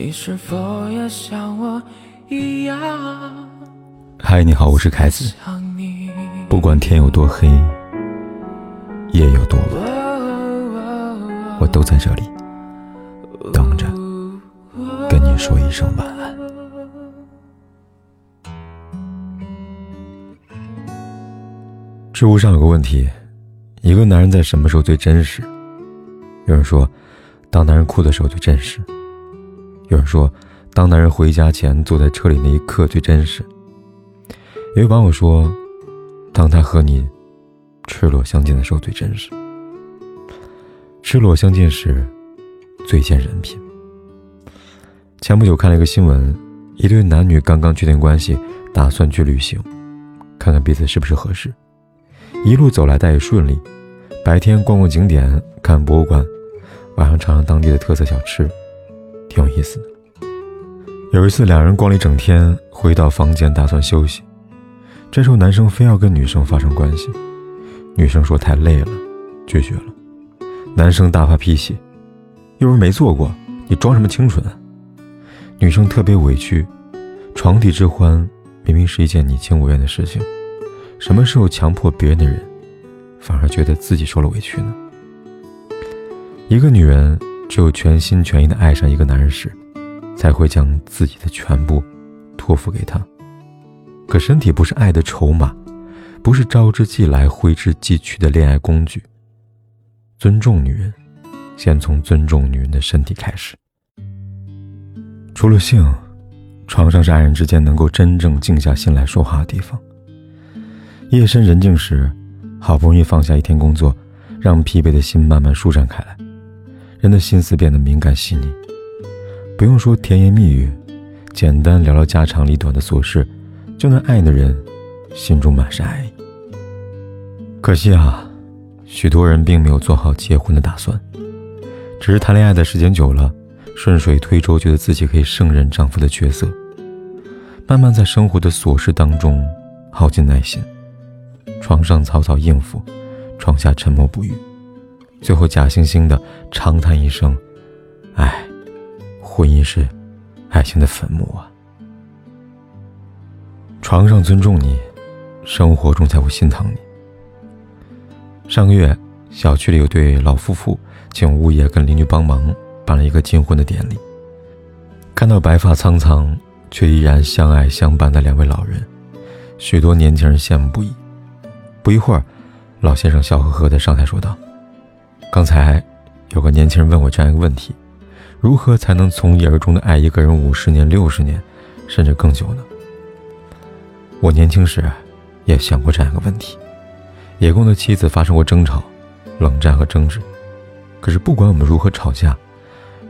你是否也像我一样？嗨，你好，我是凯子。不管天有多黑，夜有多晚，我都在这里等着跟你说一声晚安。知乎上有个问题：一个男人在什么时候最真实？有人说，当男人哭的时候最真实。有人说，当男人回家前坐在车里那一刻最真实。有位网友说，当他和你赤裸相见的时候最真实。赤裸相见时，最见人品。前不久看了一个新闻，一对男女刚刚确定关系，打算去旅行，看看彼此是不是合适。一路走来，倒也顺利。白天逛逛景点，看博物馆，晚上尝尝当地的特色小吃。挺有意思的。有一次，两人逛了一整天，回到房间打算休息，这时候男生非要跟女生发生关系，女生说太累了，拒绝了。男生大发脾气，又是没做过，你装什么清纯？啊？女生特别委屈，床底之欢明明是一件你情我愿的事情，什么时候强迫别人的人，反而觉得自己受了委屈呢？一个女人。只有全心全意的爱上一个男人时，才会将自己的全部托付给他。可身体不是爱的筹码，不是招之即来挥之即去的恋爱工具。尊重女人，先从尊重女人的身体开始。除了性，床上是爱人之间能够真正静下心来说话的地方。夜深人静时，好不容易放下一天工作，让疲惫的心慢慢舒展开来。人的心思变得敏感细腻，不用说甜言蜜语，简单聊聊家长里短的琐事，就能爱的人心中满是爱意。可惜啊，许多人并没有做好结婚的打算，只是谈恋爱的时间久了，顺水推舟，觉得自己可以胜任丈夫的角色，慢慢在生活的琐事当中耗尽耐心，床上草草应付，床下沉默不语。最后假惺惺的长叹一声：“唉，婚姻是爱情的坟墓啊。”床上尊重你，生活中才会心疼你。上个月，小区里有对老夫妇请物业跟邻居帮忙办了一个金婚的典礼。看到白发苍苍却依然相爱相伴的两位老人，许多年轻人羡慕不已。不一会儿，老先生笑呵呵的上台说道。刚才，有个年轻人问我这样一个问题：如何才能从一而终的爱一个人五十年、六十年，甚至更久呢？我年轻时，也想过这样一个问题，也跟我的妻子发生过争吵、冷战和争执。可是不管我们如何吵架，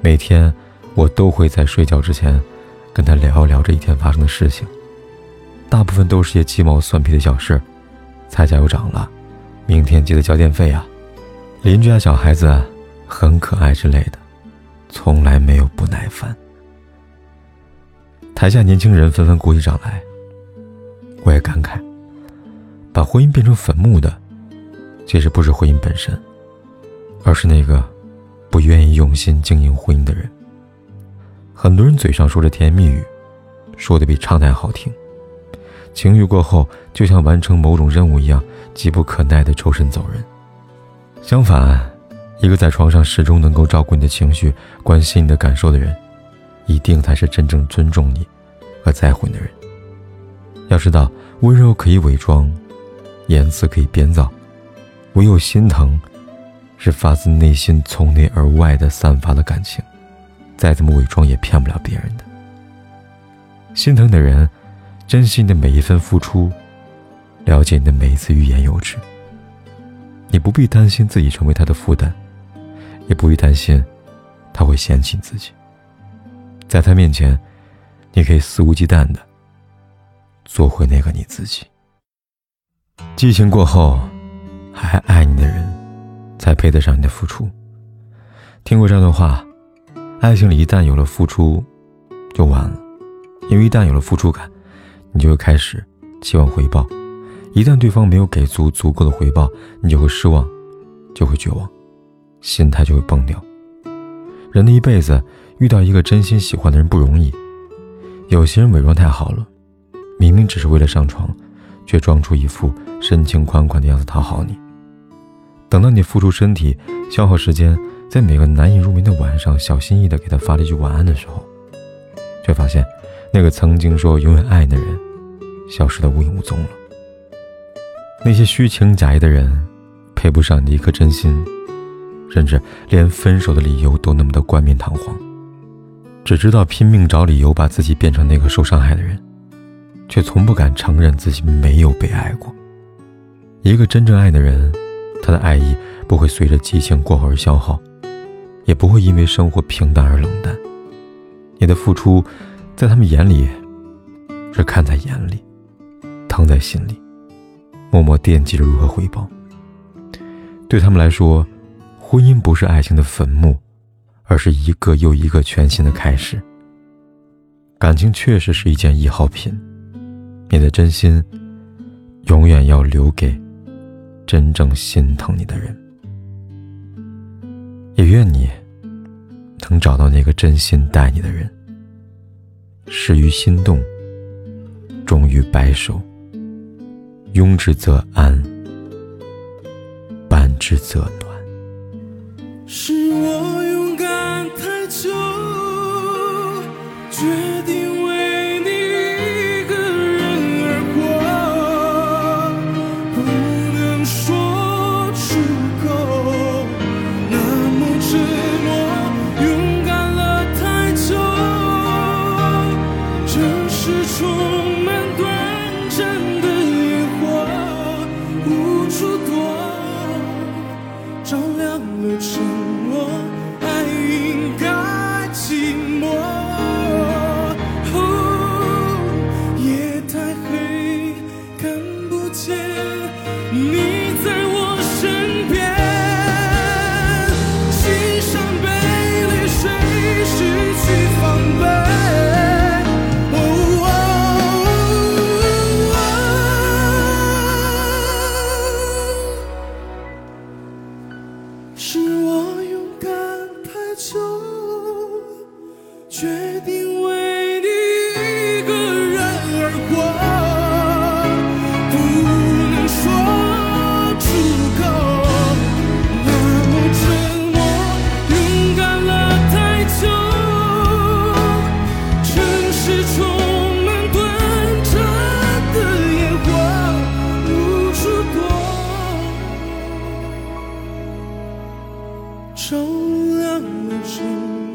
每天我都会在睡觉之前，跟他聊一聊这一天发生的事情。大部分都是些鸡毛蒜皮的小事，菜价又涨了，明天记得交电费啊。邻居家小孩子很可爱之类的，从来没有不耐烦。台下年轻人纷纷鼓起掌来，我也感慨，把婚姻变成坟墓的，其实不是婚姻本身，而是那个不愿意用心经营婚姻的人。很多人嘴上说着甜言蜜语，说的比唱的还好听，情欲过后就像完成某种任务一样，急不可耐的抽身走人。相反，一个在床上始终能够照顾你的情绪、关心你的感受的人，一定才是真正尊重你和在乎你的人。要知道，温柔可以伪装，言辞可以编造，唯有心疼，是发自内心、从内而外的散发的感情，再怎么伪装也骗不了别人的。心疼的人，珍惜你的每一份付出，了解你的每一次欲言又止。你不必担心自己成为他的负担，也不必担心他会嫌弃自己。在他面前，你可以肆无忌惮的做回那个你自己。激情过后，还爱你的人，才配得上你的付出。听过这段话：爱情里一旦有了付出，就完了，因为一旦有了付出感，你就会开始期望回报。一旦对方没有给足足够的回报，你就会失望，就会绝望，心态就会崩掉。人的一辈子遇到一个真心喜欢的人不容易，有些人伪装太好了，明明只是为了上床，却装出一副深情款款的样子讨好你。等到你付出身体、消耗时间，在每个难以入眠的晚上，小心翼翼地给他发了一句晚安的时候，却发现那个曾经说永远爱你的人，消失得无影无踪了。那些虚情假意的人，配不上你一颗真心，甚至连分手的理由都那么的冠冕堂皇，只知道拼命找理由把自己变成那个受伤害的人，却从不敢承认自己没有被爱过。一个真正爱的人，他的爱意不会随着激情过后而消耗，也不会因为生活平淡而冷淡。你的付出，在他们眼里，是看在眼里，疼在心里。默默惦记着如何回报。对他们来说，婚姻不是爱情的坟墓，而是一个又一个全新的开始。感情确实是一件易耗品，你的真心，永远要留给真正心疼你的人。也愿你能找到那个真心待你的人。始于心动，终于白首。拥之则安，伴之则暖。是我你